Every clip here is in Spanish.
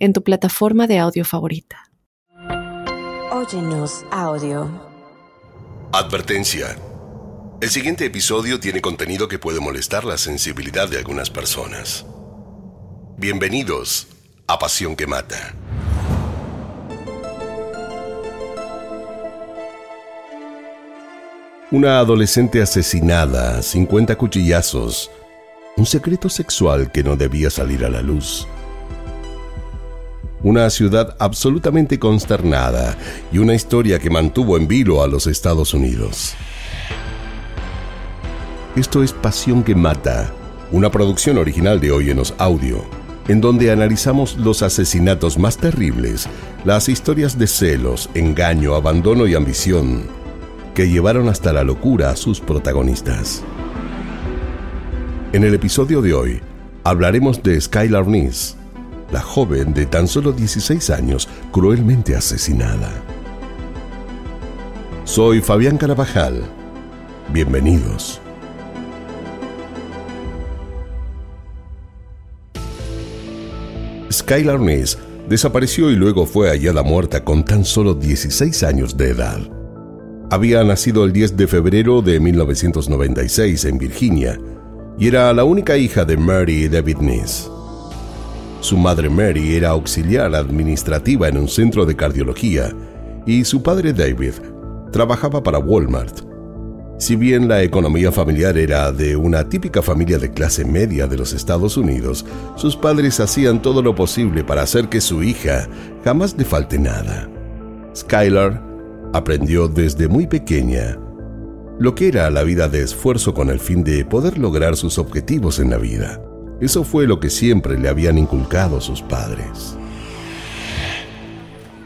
en tu plataforma de audio favorita. Óyenos audio. Advertencia. El siguiente episodio tiene contenido que puede molestar la sensibilidad de algunas personas. Bienvenidos a Pasión que Mata. Una adolescente asesinada, 50 cuchillazos, un secreto sexual que no debía salir a la luz una ciudad absolutamente consternada y una historia que mantuvo en vilo a los Estados Unidos. Esto es Pasión que Mata, una producción original de Óyenos Audio, en donde analizamos los asesinatos más terribles, las historias de celos, engaño, abandono y ambición que llevaron hasta la locura a sus protagonistas. En el episodio de hoy hablaremos de Skylar Nice, la joven de tan solo 16 años cruelmente asesinada. Soy Fabián Carabajal. Bienvenidos. Skylar Ness desapareció y luego fue hallada muerta con tan solo 16 años de edad. Había nacido el 10 de febrero de 1996 en Virginia y era la única hija de Mary y David. Su madre Mary era auxiliar administrativa en un centro de cardiología y su padre David trabajaba para Walmart. Si bien la economía familiar era de una típica familia de clase media de los Estados Unidos, sus padres hacían todo lo posible para hacer que su hija jamás le falte nada. Skylar aprendió desde muy pequeña lo que era la vida de esfuerzo con el fin de poder lograr sus objetivos en la vida. Eso fue lo que siempre le habían inculcado sus padres.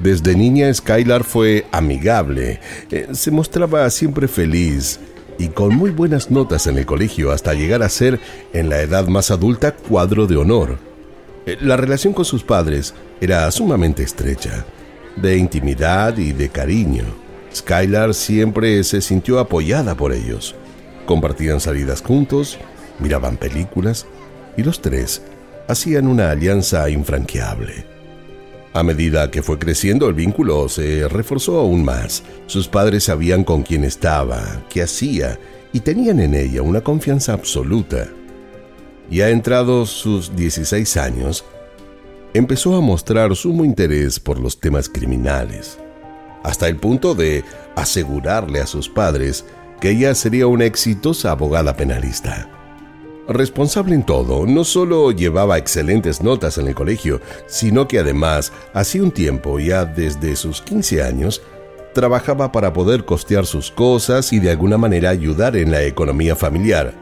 Desde niña Skylar fue amigable, eh, se mostraba siempre feliz y con muy buenas notas en el colegio hasta llegar a ser, en la edad más adulta, cuadro de honor. Eh, la relación con sus padres era sumamente estrecha, de intimidad y de cariño. Skylar siempre se sintió apoyada por ellos. Compartían salidas juntos, miraban películas, y los tres hacían una alianza infranqueable. A medida que fue creciendo el vínculo se reforzó aún más. Sus padres sabían con quién estaba, qué hacía y tenían en ella una confianza absoluta. Ya entrados sus 16 años, empezó a mostrar sumo interés por los temas criminales, hasta el punto de asegurarle a sus padres que ella sería una exitosa abogada penalista. Responsable en todo, no solo llevaba excelentes notas en el colegio, sino que además, hacía un tiempo, ya desde sus 15 años, trabajaba para poder costear sus cosas y de alguna manera ayudar en la economía familiar,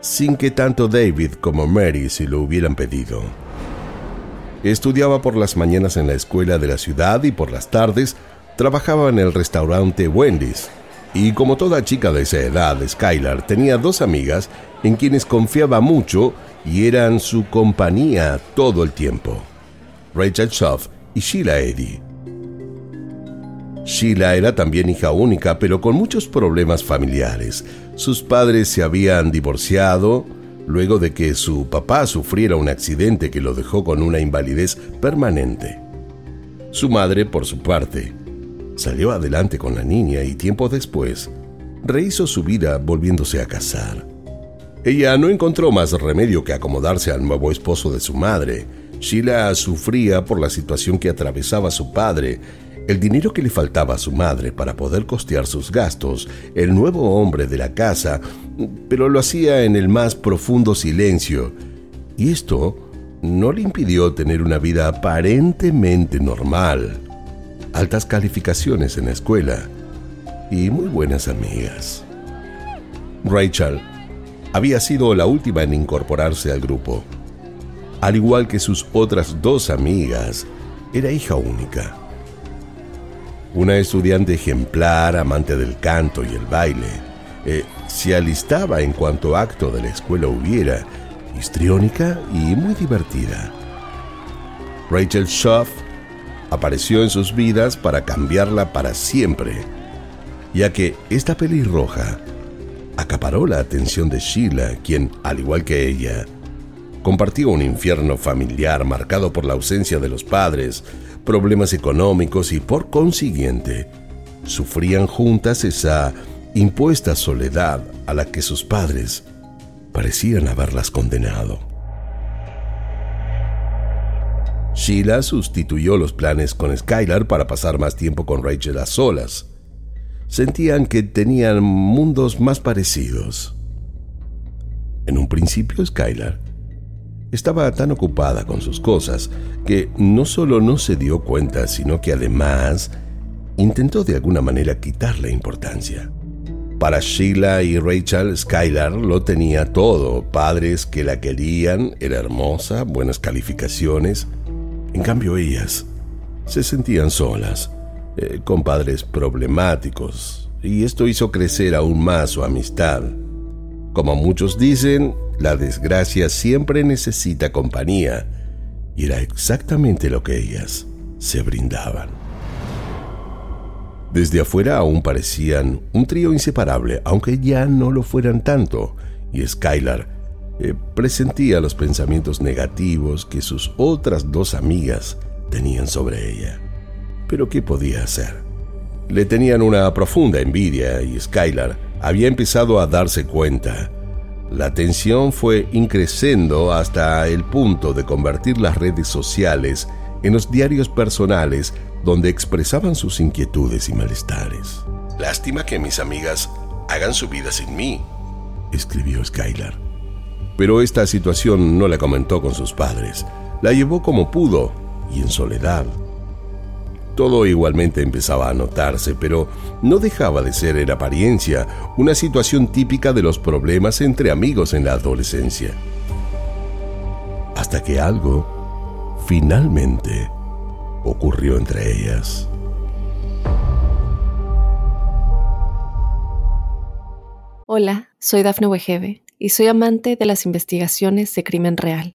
sin que tanto David como Mary se lo hubieran pedido. Estudiaba por las mañanas en la escuela de la ciudad y por las tardes trabajaba en el restaurante Wendy's, y como toda chica de esa edad, Skylar tenía dos amigas en quienes confiaba mucho y eran su compañía todo el tiempo. Rachel Schaff y Sheila Eddy. Sheila era también hija única, pero con muchos problemas familiares. Sus padres se habían divorciado luego de que su papá sufriera un accidente que lo dejó con una invalidez permanente. Su madre, por su parte, Salió adelante con la niña y tiempo después rehizo su vida volviéndose a casar. Ella no encontró más remedio que acomodarse al nuevo esposo de su madre. Sheila sufría por la situación que atravesaba su padre, el dinero que le faltaba a su madre para poder costear sus gastos, el nuevo hombre de la casa, pero lo hacía en el más profundo silencio. Y esto no le impidió tener una vida aparentemente normal altas calificaciones en la escuela y muy buenas amigas. Rachel había sido la última en incorporarse al grupo. Al igual que sus otras dos amigas, era hija única. Una estudiante ejemplar, amante del canto y el baile, eh, se alistaba en cuanto acto de la escuela hubiera, histriónica y muy divertida. Rachel Schaff apareció en sus vidas para cambiarla para siempre, ya que esta pelirroja acaparó la atención de Sheila, quien, al igual que ella, compartía un infierno familiar marcado por la ausencia de los padres, problemas económicos y por consiguiente sufrían juntas esa impuesta soledad a la que sus padres parecían haberlas condenado. Sheila sustituyó los planes con Skylar para pasar más tiempo con Rachel a solas. Sentían que tenían mundos más parecidos. En un principio, Skylar estaba tan ocupada con sus cosas que no solo no se dio cuenta, sino que además intentó de alguna manera quitarle importancia. Para Sheila y Rachel, Skylar lo tenía todo, padres que la querían, era hermosa, buenas calificaciones. En cambio ellas se sentían solas, eh, con padres problemáticos, y esto hizo crecer aún más su amistad. Como muchos dicen, la desgracia siempre necesita compañía, y era exactamente lo que ellas se brindaban. Desde afuera aún parecían un trío inseparable, aunque ya no lo fueran tanto, y Skylar eh, presentía los pensamientos negativos que sus otras dos amigas tenían sobre ella. Pero ¿qué podía hacer? Le tenían una profunda envidia y Skylar había empezado a darse cuenta. La tensión fue increciendo hasta el punto de convertir las redes sociales en los diarios personales donde expresaban sus inquietudes y malestares. Lástima que mis amigas hagan su vida sin mí, escribió Skylar. Pero esta situación no la comentó con sus padres, la llevó como pudo y en soledad. Todo igualmente empezaba a notarse, pero no dejaba de ser en apariencia una situación típica de los problemas entre amigos en la adolescencia. Hasta que algo, finalmente, ocurrió entre ellas. Hola, soy Dafne Wegebe y soy amante de las investigaciones de crimen real.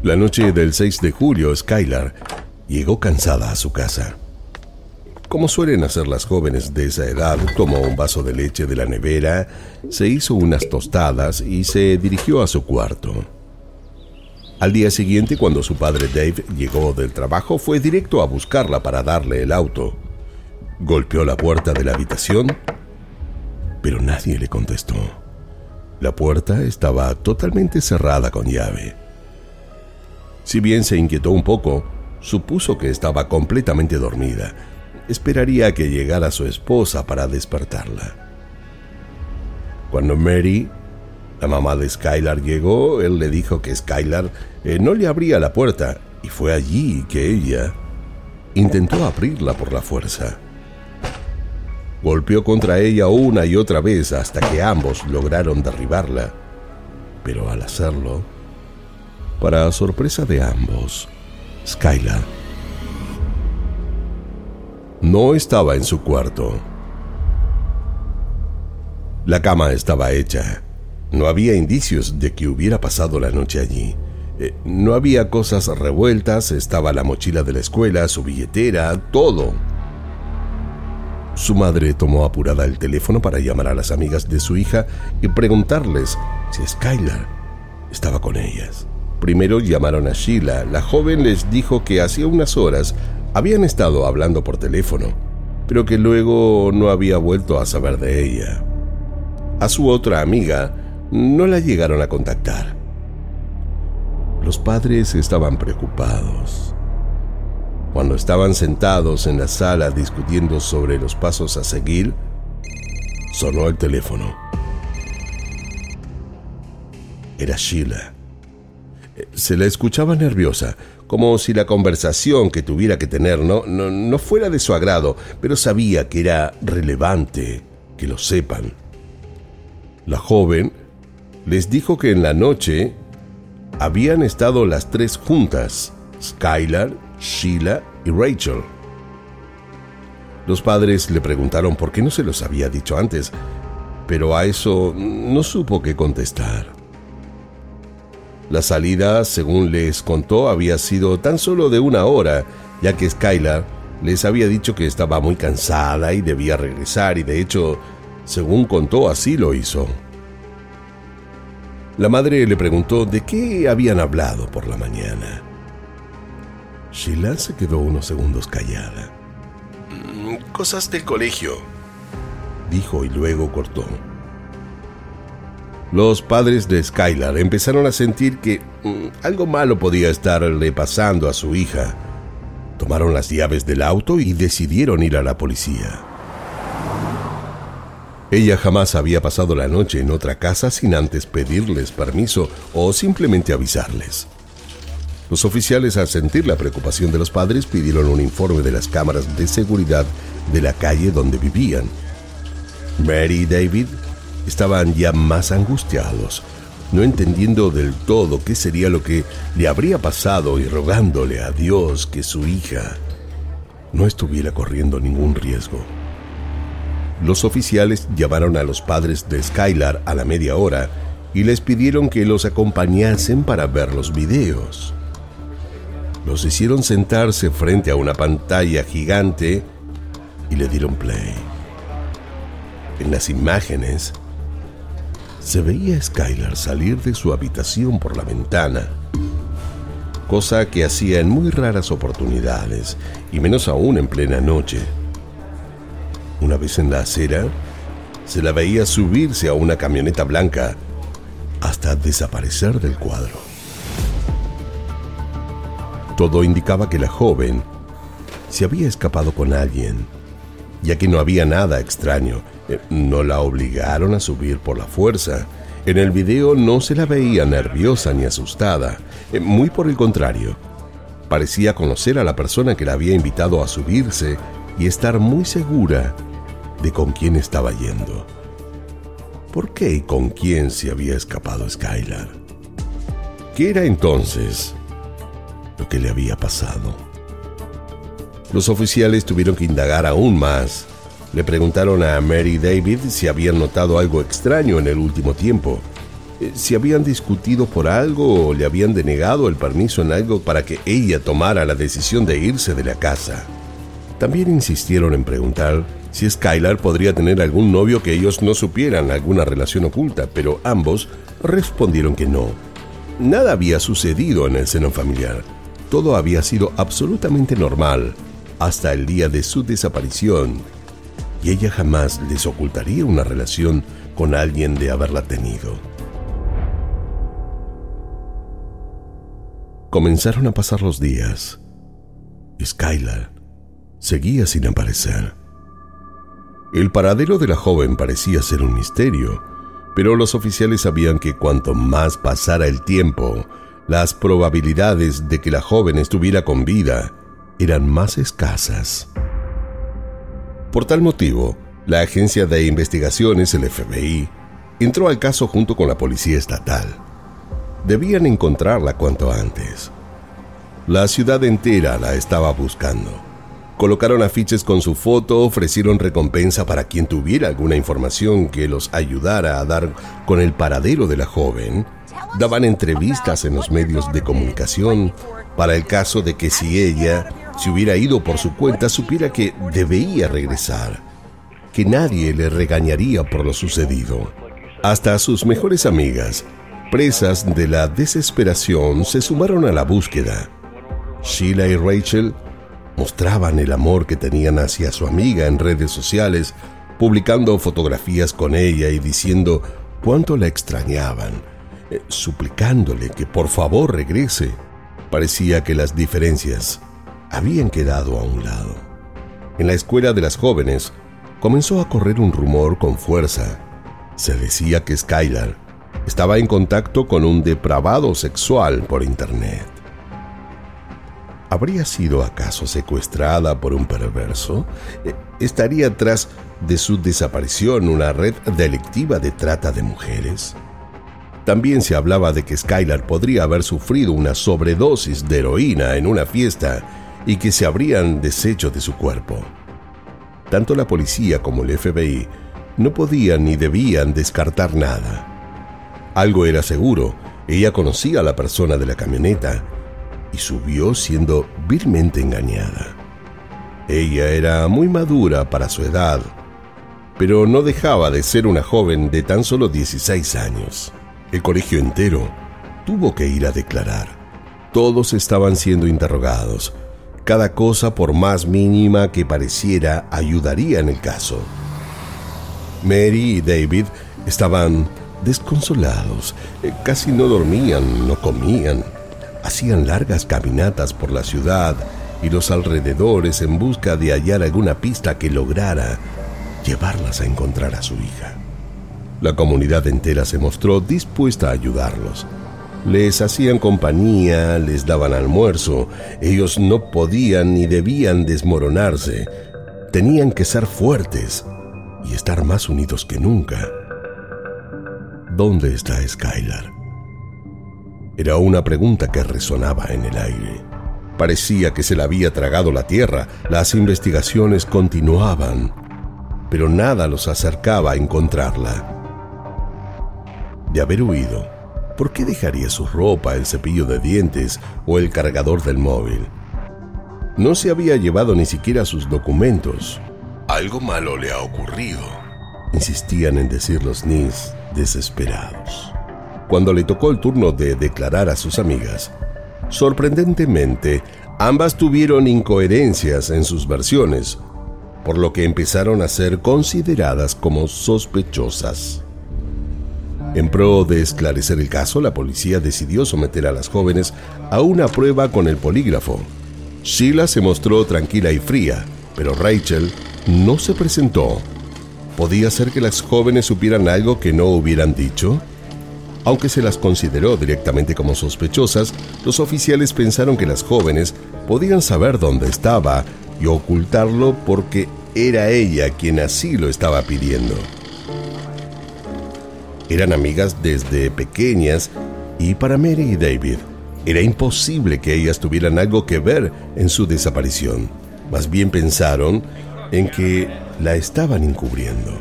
La noche del 6 de julio, Skylar llegó cansada a su casa. Como suelen hacer las jóvenes de esa edad, tomó un vaso de leche de la nevera, se hizo unas tostadas y se dirigió a su cuarto. Al día siguiente, cuando su padre Dave llegó del trabajo, fue directo a buscarla para darle el auto. Golpeó la puerta de la habitación, pero nadie le contestó. La puerta estaba totalmente cerrada con llave. Si bien se inquietó un poco, supuso que estaba completamente dormida. Esperaría que llegara su esposa para despertarla. Cuando Mary, la mamá de Skylar, llegó, él le dijo que Skylar eh, no le abría la puerta y fue allí que ella intentó abrirla por la fuerza. Golpeó contra ella una y otra vez hasta que ambos lograron derribarla, pero al hacerlo, para sorpresa de ambos, Skylar no estaba en su cuarto. La cama estaba hecha. No había indicios de que hubiera pasado la noche allí. Eh, no había cosas revueltas, estaba la mochila de la escuela, su billetera, todo. Su madre tomó apurada el teléfono para llamar a las amigas de su hija y preguntarles si Skylar estaba con ellas. Primero llamaron a Sheila. La joven les dijo que hacía unas horas habían estado hablando por teléfono, pero que luego no había vuelto a saber de ella. A su otra amiga no la llegaron a contactar. Los padres estaban preocupados. Cuando estaban sentados en la sala discutiendo sobre los pasos a seguir, sonó el teléfono. Era Sheila. Se la escuchaba nerviosa, como si la conversación que tuviera que tener no, no, fuera de su agrado, pero sabía que era relevante que lo sepan. La joven les dijo que en la noche habían estado las tres juntas, Skylar, Sheila y Rachel. Los padres le preguntaron por qué no se los había dicho antes, pero a eso no supo qué contestar. La salida, según les contó, había sido tan solo de una hora, ya que Skylar les había dicho que estaba muy cansada y debía regresar, y de hecho, según contó, así lo hizo. La madre le preguntó de qué habían hablado por la mañana. Sheila se quedó unos segundos callada. Mm, cosas del colegio, dijo y luego cortó. Los padres de Skylar empezaron a sentir que mm, algo malo podía estarle pasando a su hija. Tomaron las llaves del auto y decidieron ir a la policía. Ella jamás había pasado la noche en otra casa sin antes pedirles permiso o simplemente avisarles. Los oficiales, al sentir la preocupación de los padres, pidieron un informe de las cámaras de seguridad de la calle donde vivían. Mary y David estaban ya más angustiados, no entendiendo del todo qué sería lo que le habría pasado y rogándole a Dios que su hija no estuviera corriendo ningún riesgo. Los oficiales llamaron a los padres de Skylar a la media hora y les pidieron que los acompañasen para ver los videos. Los hicieron sentarse frente a una pantalla gigante y le dieron play. En las imágenes se veía a Skylar salir de su habitación por la ventana, cosa que hacía en muy raras oportunidades, y menos aún en plena noche. Una vez en la acera, se la veía subirse a una camioneta blanca hasta desaparecer del cuadro. Todo indicaba que la joven se había escapado con alguien, ya que no había nada extraño no la obligaron a subir por la fuerza. En el video no se la veía nerviosa ni asustada, eh, muy por el contrario. Parecía conocer a la persona que la había invitado a subirse y estar muy segura de con quién estaba yendo. ¿Por qué y con quién se había escapado Skylar? ¿Qué era entonces lo que le había pasado? Los oficiales tuvieron que indagar aún más le preguntaron a Mary David si habían notado algo extraño en el último tiempo, eh, si habían discutido por algo o le habían denegado el permiso en algo para que ella tomara la decisión de irse de la casa. También insistieron en preguntar si Skylar podría tener algún novio que ellos no supieran, alguna relación oculta, pero ambos respondieron que no. Nada había sucedido en el seno familiar. Todo había sido absolutamente normal hasta el día de su desaparición y ella jamás les ocultaría una relación con alguien de haberla tenido. Comenzaron a pasar los días. Skylar seguía sin aparecer. El paradero de la joven parecía ser un misterio, pero los oficiales sabían que cuanto más pasara el tiempo, las probabilidades de que la joven estuviera con vida eran más escasas. Por tal motivo, la Agencia de Investigaciones, el FBI, entró al caso junto con la Policía Estatal. Debían encontrarla cuanto antes. La ciudad entera la estaba buscando. Colocaron afiches con su foto, ofrecieron recompensa para quien tuviera alguna información que los ayudara a dar con el paradero de la joven. Daban entrevistas en los medios de comunicación para el caso de que si ella si hubiera ido por su cuenta, supiera que debía regresar, que nadie le regañaría por lo sucedido. Hasta sus mejores amigas, presas de la desesperación, se sumaron a la búsqueda. Sheila y Rachel mostraban el amor que tenían hacia su amiga en redes sociales, publicando fotografías con ella y diciendo cuánto la extrañaban, eh, suplicándole que por favor regrese. Parecía que las diferencias habían quedado a un lado. En la escuela de las jóvenes comenzó a correr un rumor con fuerza. Se decía que Skylar estaba en contacto con un depravado sexual por Internet. ¿Habría sido acaso secuestrada por un perverso? Eh, ¿Estaría tras de su desaparición una red delictiva de trata de mujeres? También se hablaba de que Skylar podría haber sufrido una sobredosis de heroína en una fiesta y que se habrían deshecho de su cuerpo. Tanto la policía como el FBI no podían ni debían descartar nada. Algo era seguro, ella conocía a la persona de la camioneta y subió siendo virmente engañada. Ella era muy madura para su edad, pero no dejaba de ser una joven de tan solo 16 años. El colegio entero tuvo que ir a declarar. Todos estaban siendo interrogados. Cada cosa, por más mínima que pareciera, ayudaría en el caso. Mary y David estaban desconsolados. Eh, casi no dormían, no comían hacían largas caminatas por la ciudad y los alrededores en busca de hallar alguna pista que lograra llevarlas a encontrar a su hija. La comunidad entera se mostró dispuesta a ayudarlos. Les hacían compañía, les daban almuerzo, ellos no podían ni debían desmoronarse, tenían que ser fuertes y estar más unidos que nunca. ¿Dónde está Skylar? Era una pregunta que resonaba en el aire. Parecía que se la había tragado la tierra. Las investigaciones continuaban, pero nada los acercaba a encontrarla. De haber huido, ¿por qué dejaría su ropa, el cepillo de dientes o el cargador del móvil? No se había llevado ni siquiera sus documentos. Algo malo le ha ocurrido, insistían en decir los Nis desesperados cuando le tocó el turno de declarar a sus amigas. Sorprendentemente, ambas tuvieron incoherencias en sus versiones, por lo que empezaron a ser consideradas como sospechosas. En pro de esclarecer el caso, la policía decidió someter a las jóvenes a una prueba con el polígrafo. Sheila se mostró tranquila y fría, pero Rachel no se presentó. ¿Podía ser que las jóvenes supieran algo que no hubieran dicho? Aunque se las consideró directamente como sospechosas, los oficiales pensaron que las jóvenes podían saber dónde estaba y ocultarlo porque era ella quien así lo estaba pidiendo. Eran amigas desde pequeñas y para Mary y David era imposible que ellas tuvieran algo que ver en su desaparición. Más bien pensaron en que la estaban encubriendo.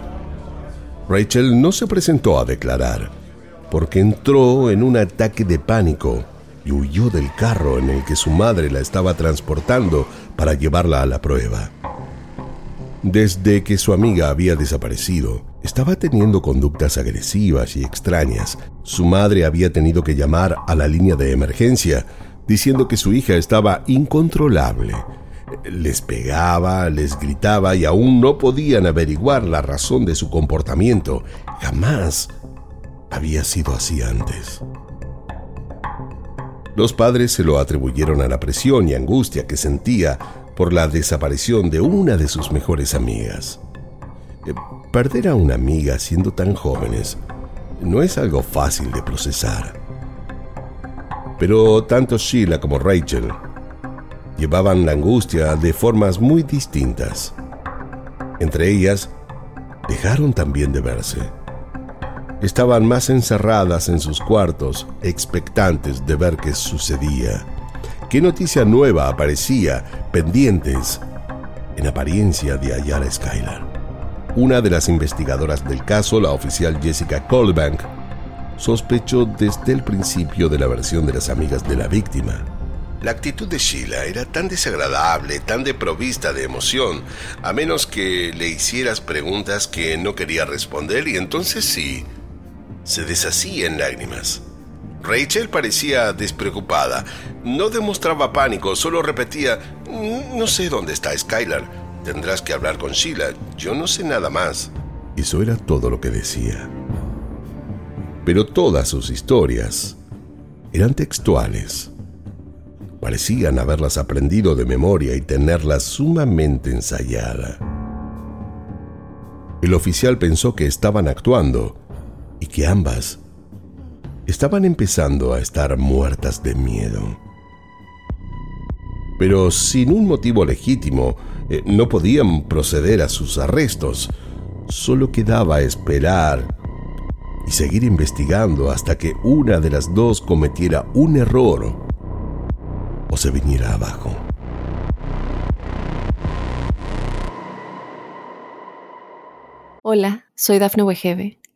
Rachel no se presentó a declarar porque entró en un ataque de pánico y huyó del carro en el que su madre la estaba transportando para llevarla a la prueba. Desde que su amiga había desaparecido, estaba teniendo conductas agresivas y extrañas. Su madre había tenido que llamar a la línea de emergencia, diciendo que su hija estaba incontrolable. Les pegaba, les gritaba y aún no podían averiguar la razón de su comportamiento. Jamás había sido así antes. Los padres se lo atribuyeron a la presión y angustia que sentía por la desaparición de una de sus mejores amigas. Eh, perder a una amiga siendo tan jóvenes no es algo fácil de procesar. Pero tanto Sheila como Rachel llevaban la angustia de formas muy distintas. Entre ellas, dejaron también de verse estaban más encerradas en sus cuartos, expectantes de ver qué sucedía. ¿Qué noticia nueva aparecía, pendientes, en apariencia de hallar a Skylar? Una de las investigadoras del caso, la oficial Jessica Colbank, sospechó desde el principio de la versión de las amigas de la víctima. La actitud de Sheila era tan desagradable, tan desprovista de emoción, a menos que le hicieras preguntas que no quería responder y entonces sí, se deshacía en lágrimas. Rachel parecía despreocupada. No demostraba pánico, solo repetía, no sé dónde está Skylar. Tendrás que hablar con Sheila. Yo no sé nada más. Eso era todo lo que decía. Pero todas sus historias eran textuales. Parecían haberlas aprendido de memoria y tenerlas sumamente ensayada. El oficial pensó que estaban actuando y que ambas estaban empezando a estar muertas de miedo. Pero sin un motivo legítimo, eh, no podían proceder a sus arrestos. Solo quedaba esperar y seguir investigando hasta que una de las dos cometiera un error o se viniera abajo. Hola, soy Dafne Wegebe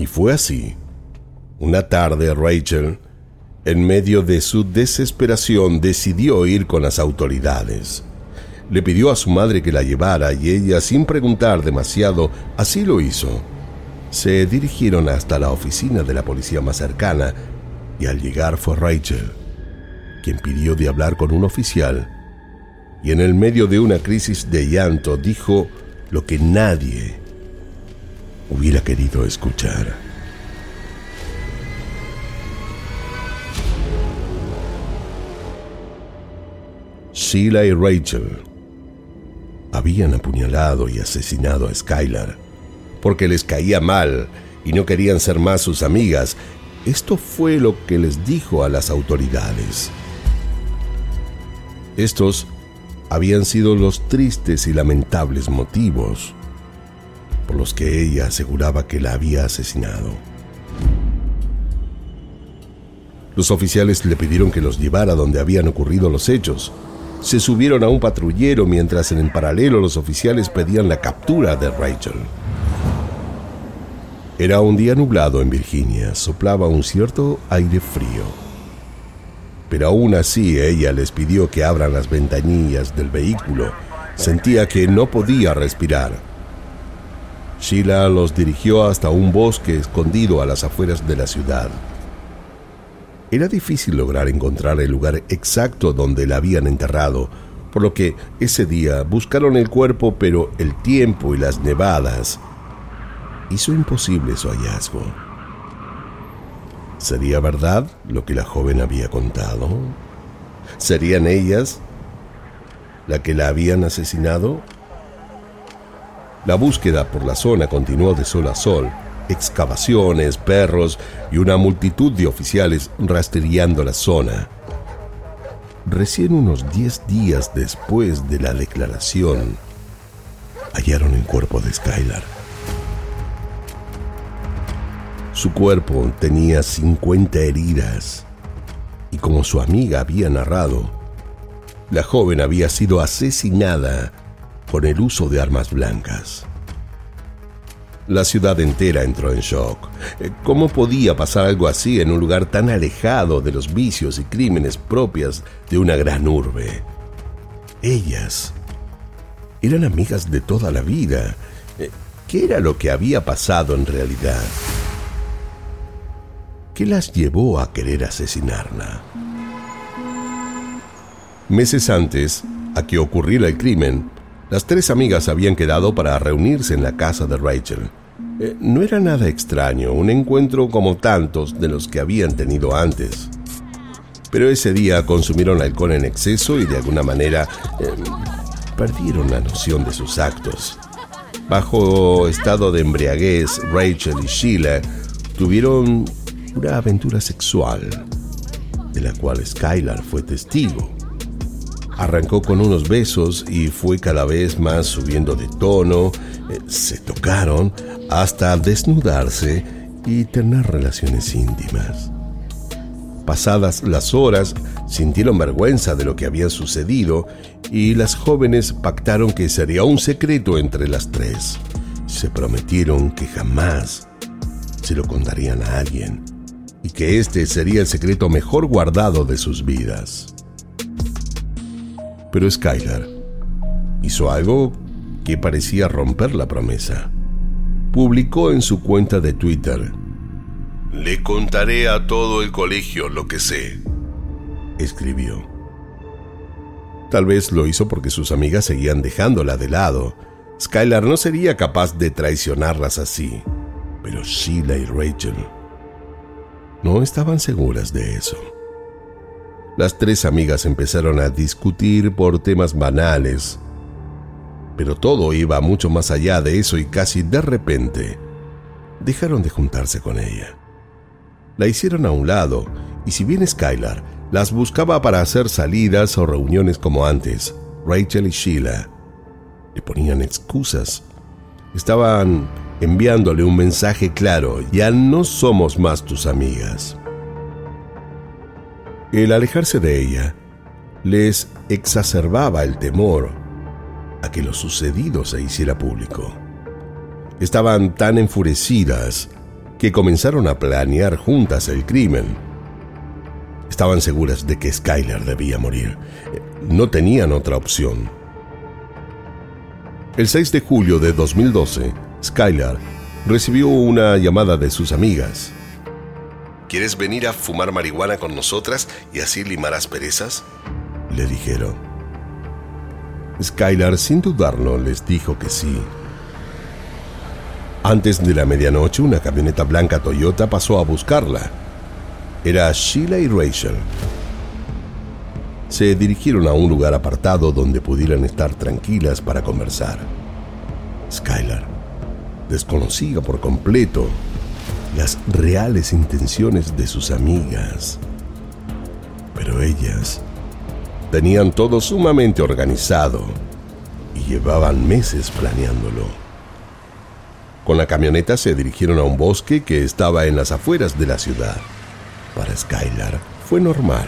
Y fue así. Una tarde Rachel, en medio de su desesperación, decidió ir con las autoridades. Le pidió a su madre que la llevara y ella, sin preguntar demasiado, así lo hizo se dirigieron hasta la oficina de la policía más cercana y al llegar fue Rachel, quien pidió de hablar con un oficial y en el medio de una crisis de llanto dijo lo que nadie hubiera querido escuchar. Sheila y Rachel habían apuñalado y asesinado a Skylar porque les caía mal y no querían ser más sus amigas. Esto fue lo que les dijo a las autoridades. Estos habían sido los tristes y lamentables motivos por los que ella aseguraba que la había asesinado. Los oficiales le pidieron que los llevara donde habían ocurrido los hechos. Se subieron a un patrullero mientras en el paralelo los oficiales pedían la captura de Rachel. Era un día nublado en Virginia, soplaba un cierto aire frío. Pero aún así ella les pidió que abran las ventanillas del vehículo. Sentía que no podía respirar. Sheila los dirigió hasta un bosque escondido a las afueras de la ciudad. Era difícil lograr encontrar el lugar exacto donde la habían enterrado, por lo que ese día buscaron el cuerpo, pero el tiempo y las nevadas hizo imposible su hallazgo. ¿Sería verdad lo que la joven había contado? ¿Serían ellas la que la habían asesinado? La búsqueda por la zona continuó de sol a sol, excavaciones, perros y una multitud de oficiales rastreando la zona. Recién unos 10 días después de la declaración, hallaron el cuerpo de Skylar. Su cuerpo tenía 50 heridas y como su amiga había narrado, la joven había sido asesinada con el uso de armas blancas. La ciudad entera entró en shock. ¿Cómo podía pasar algo así en un lugar tan alejado de los vicios y crímenes propias de una gran urbe? Ellas eran amigas de toda la vida. ¿Qué era lo que había pasado en realidad? ¿Qué las llevó a querer asesinarla? Meses antes a que ocurriera el crimen, las tres amigas habían quedado para reunirse en la casa de Rachel. Eh, no era nada extraño, un encuentro como tantos de los que habían tenido antes. Pero ese día consumieron alcohol en exceso y de alguna manera eh, perdieron la noción de sus actos. Bajo estado de embriaguez, Rachel y Sheila tuvieron una aventura sexual de la cual Skylar fue testigo. Arrancó con unos besos y fue cada vez más subiendo de tono, eh, se tocaron hasta desnudarse y tener relaciones íntimas. Pasadas las horas, sintieron vergüenza de lo que había sucedido y las jóvenes pactaron que sería un secreto entre las tres. Se prometieron que jamás se lo contarían a alguien y que este sería el secreto mejor guardado de sus vidas. Pero Skylar hizo algo que parecía romper la promesa. Publicó en su cuenta de Twitter, Le contaré a todo el colegio lo que sé, escribió. Tal vez lo hizo porque sus amigas seguían dejándola de lado. Skylar no sería capaz de traicionarlas así, pero Sheila y Rachel no estaban seguras de eso. Las tres amigas empezaron a discutir por temas banales, pero todo iba mucho más allá de eso y casi de repente dejaron de juntarse con ella. La hicieron a un lado y si bien Skylar las buscaba para hacer salidas o reuniones como antes, Rachel y Sheila le ponían excusas. Estaban enviándole un mensaje claro, ya no somos más tus amigas. El alejarse de ella les exacerbaba el temor a que lo sucedido se hiciera público. Estaban tan enfurecidas que comenzaron a planear juntas el crimen. Estaban seguras de que Skyler debía morir. No tenían otra opción. El 6 de julio de 2012, Skylar recibió una llamada de sus amigas. ¿Quieres venir a fumar marihuana con nosotras y así limar asperezas? Le dijeron. Skylar, sin dudarlo, les dijo que sí. Antes de la medianoche, una camioneta blanca Toyota pasó a buscarla. Era Sheila y Rachel. Se dirigieron a un lugar apartado donde pudieran estar tranquilas para conversar. Skylar desconocía por completo las reales intenciones de sus amigas. Pero ellas tenían todo sumamente organizado y llevaban meses planeándolo. Con la camioneta se dirigieron a un bosque que estaba en las afueras de la ciudad. Para Skylar fue normal.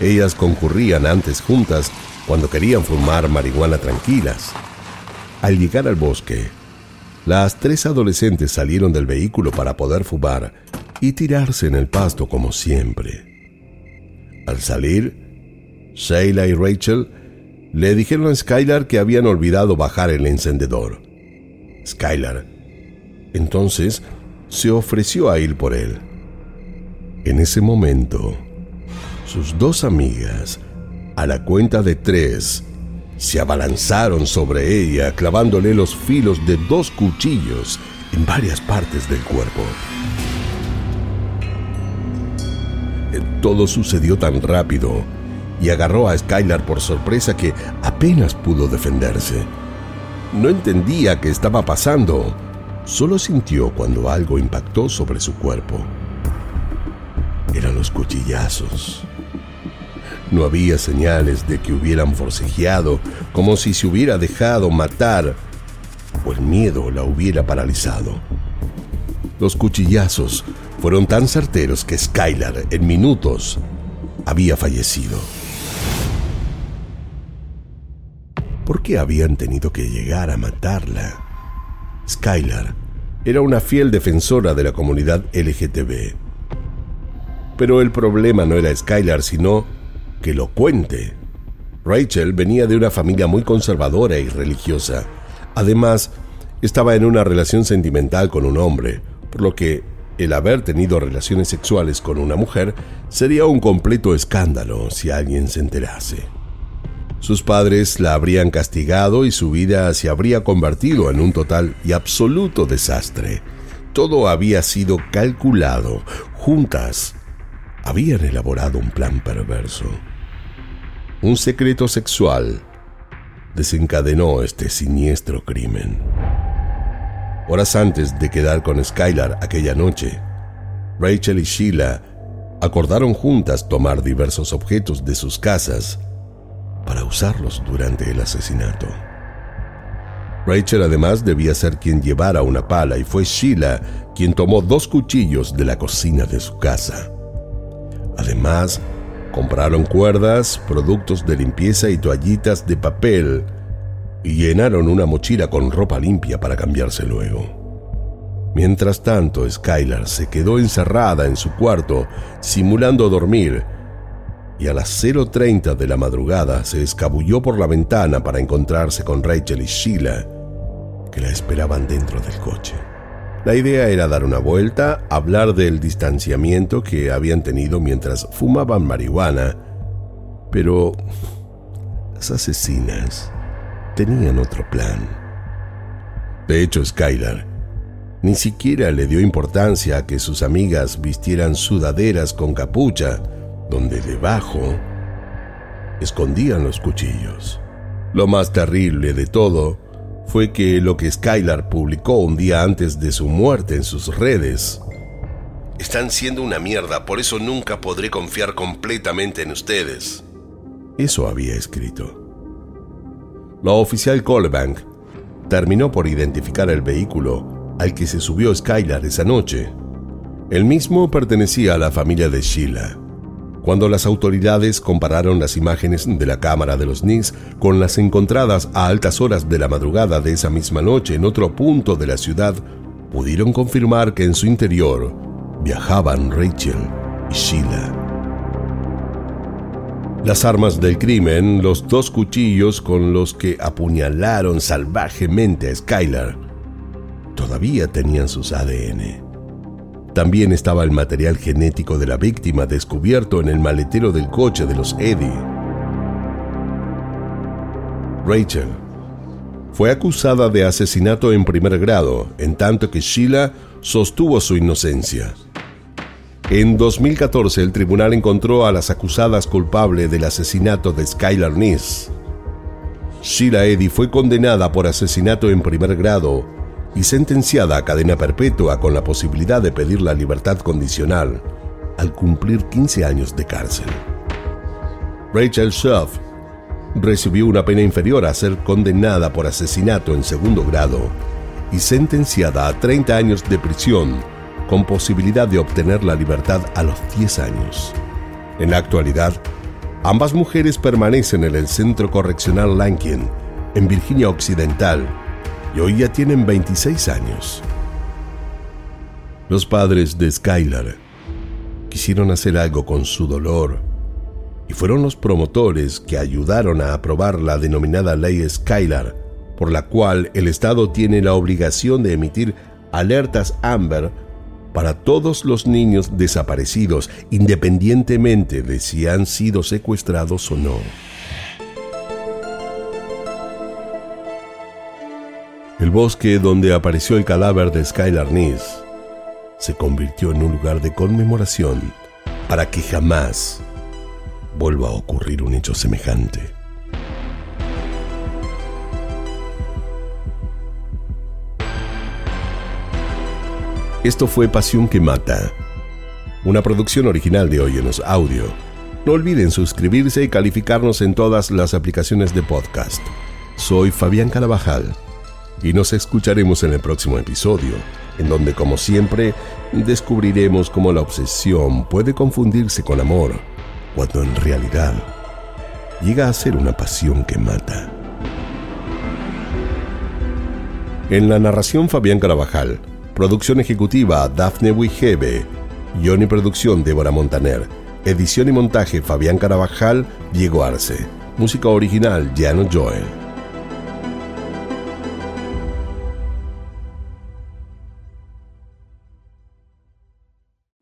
Ellas concurrían antes juntas cuando querían fumar marihuana tranquilas. Al llegar al bosque, las tres adolescentes salieron del vehículo para poder fumar y tirarse en el pasto como siempre. Al salir, Sheila y Rachel le dijeron a Skylar que habían olvidado bajar el encendedor. Skylar entonces se ofreció a ir por él. En ese momento, sus dos amigas, a la cuenta de tres, se abalanzaron sobre ella clavándole los filos de dos cuchillos en varias partes del cuerpo. Eh, todo sucedió tan rápido y agarró a Skylar por sorpresa que apenas pudo defenderse. No entendía qué estaba pasando, solo sintió cuando algo impactó sobre su cuerpo. Eran los cuchillazos. No había señales de que hubieran forcejeado, como si se hubiera dejado matar o el miedo la hubiera paralizado. Los cuchillazos fueron tan certeros que Skylar, en minutos, había fallecido. ¿Por qué habían tenido que llegar a matarla? Skylar era una fiel defensora de la comunidad LGTB. Pero el problema no era Skylar, sino que lo cuente. Rachel venía de una familia muy conservadora y religiosa. Además, estaba en una relación sentimental con un hombre, por lo que el haber tenido relaciones sexuales con una mujer sería un completo escándalo si alguien se enterase. Sus padres la habrían castigado y su vida se habría convertido en un total y absoluto desastre. Todo había sido calculado. Juntas habían elaborado un plan perverso un secreto sexual desencadenó este siniestro crimen. Horas antes de quedar con Skylar aquella noche, Rachel y Sheila acordaron juntas tomar diversos objetos de sus casas para usarlos durante el asesinato. Rachel además debía ser quien llevara una pala y fue Sheila quien tomó dos cuchillos de la cocina de su casa. Además, Compraron cuerdas, productos de limpieza y toallitas de papel y llenaron una mochila con ropa limpia para cambiarse luego. Mientras tanto, Skylar se quedó encerrada en su cuarto, simulando dormir, y a las 0.30 de la madrugada se escabulló por la ventana para encontrarse con Rachel y Sheila, que la esperaban dentro del coche. La idea era dar una vuelta, hablar del distanciamiento que habían tenido mientras fumaban marihuana, pero las asesinas tenían otro plan. De hecho, Skylar ni siquiera le dio importancia a que sus amigas vistieran sudaderas con capucha, donde debajo escondían los cuchillos. Lo más terrible de todo fue que lo que Skylar publicó un día antes de su muerte en sus redes. Están siendo una mierda, por eso nunca podré confiar completamente en ustedes. Eso había escrito. La oficial Colebank terminó por identificar el vehículo al que se subió Skylar esa noche. El mismo pertenecía a la familia de Sheila. Cuando las autoridades compararon las imágenes de la cámara de los Knicks con las encontradas a altas horas de la madrugada de esa misma noche en otro punto de la ciudad, pudieron confirmar que en su interior viajaban Rachel y Sheila. Las armas del crimen, los dos cuchillos con los que apuñalaron salvajemente a Skylar, todavía tenían sus ADN. También estaba el material genético de la víctima descubierto en el maletero del coche de los Eddie. Rachel fue acusada de asesinato en primer grado, en tanto que Sheila sostuvo su inocencia. En 2014 el tribunal encontró a las acusadas culpables del asesinato de Skylar Nice. Sheila Eddy fue condenada por asesinato en primer grado y sentenciada a cadena perpetua con la posibilidad de pedir la libertad condicional al cumplir 15 años de cárcel. Rachel Schuff recibió una pena inferior a ser condenada por asesinato en segundo grado y sentenciada a 30 años de prisión con posibilidad de obtener la libertad a los 10 años. En la actualidad, ambas mujeres permanecen en el Centro Correccional Lankin, en Virginia Occidental, y hoy ya tienen 26 años. Los padres de Skylar quisieron hacer algo con su dolor y fueron los promotores que ayudaron a aprobar la denominada ley Skylar, por la cual el Estado tiene la obligación de emitir alertas Amber para todos los niños desaparecidos, independientemente de si han sido secuestrados o no. El bosque donde apareció el cadáver de Skylar Nice se convirtió en un lugar de conmemoración para que jamás vuelva a ocurrir un hecho semejante. Esto fue Pasión que Mata, una producción original de Óyenos Audio. No olviden suscribirse y calificarnos en todas las aplicaciones de podcast. Soy Fabián Carabajal y nos escucharemos en el próximo episodio, en donde como siempre descubriremos cómo la obsesión puede confundirse con amor, cuando en realidad llega a ser una pasión que mata. En la narración Fabián Carabajal, producción ejecutiva Dafne Wigebe, guion y producción Débora Montaner, edición y montaje Fabián Carabajal, Diego Arce, música original Jano Joel.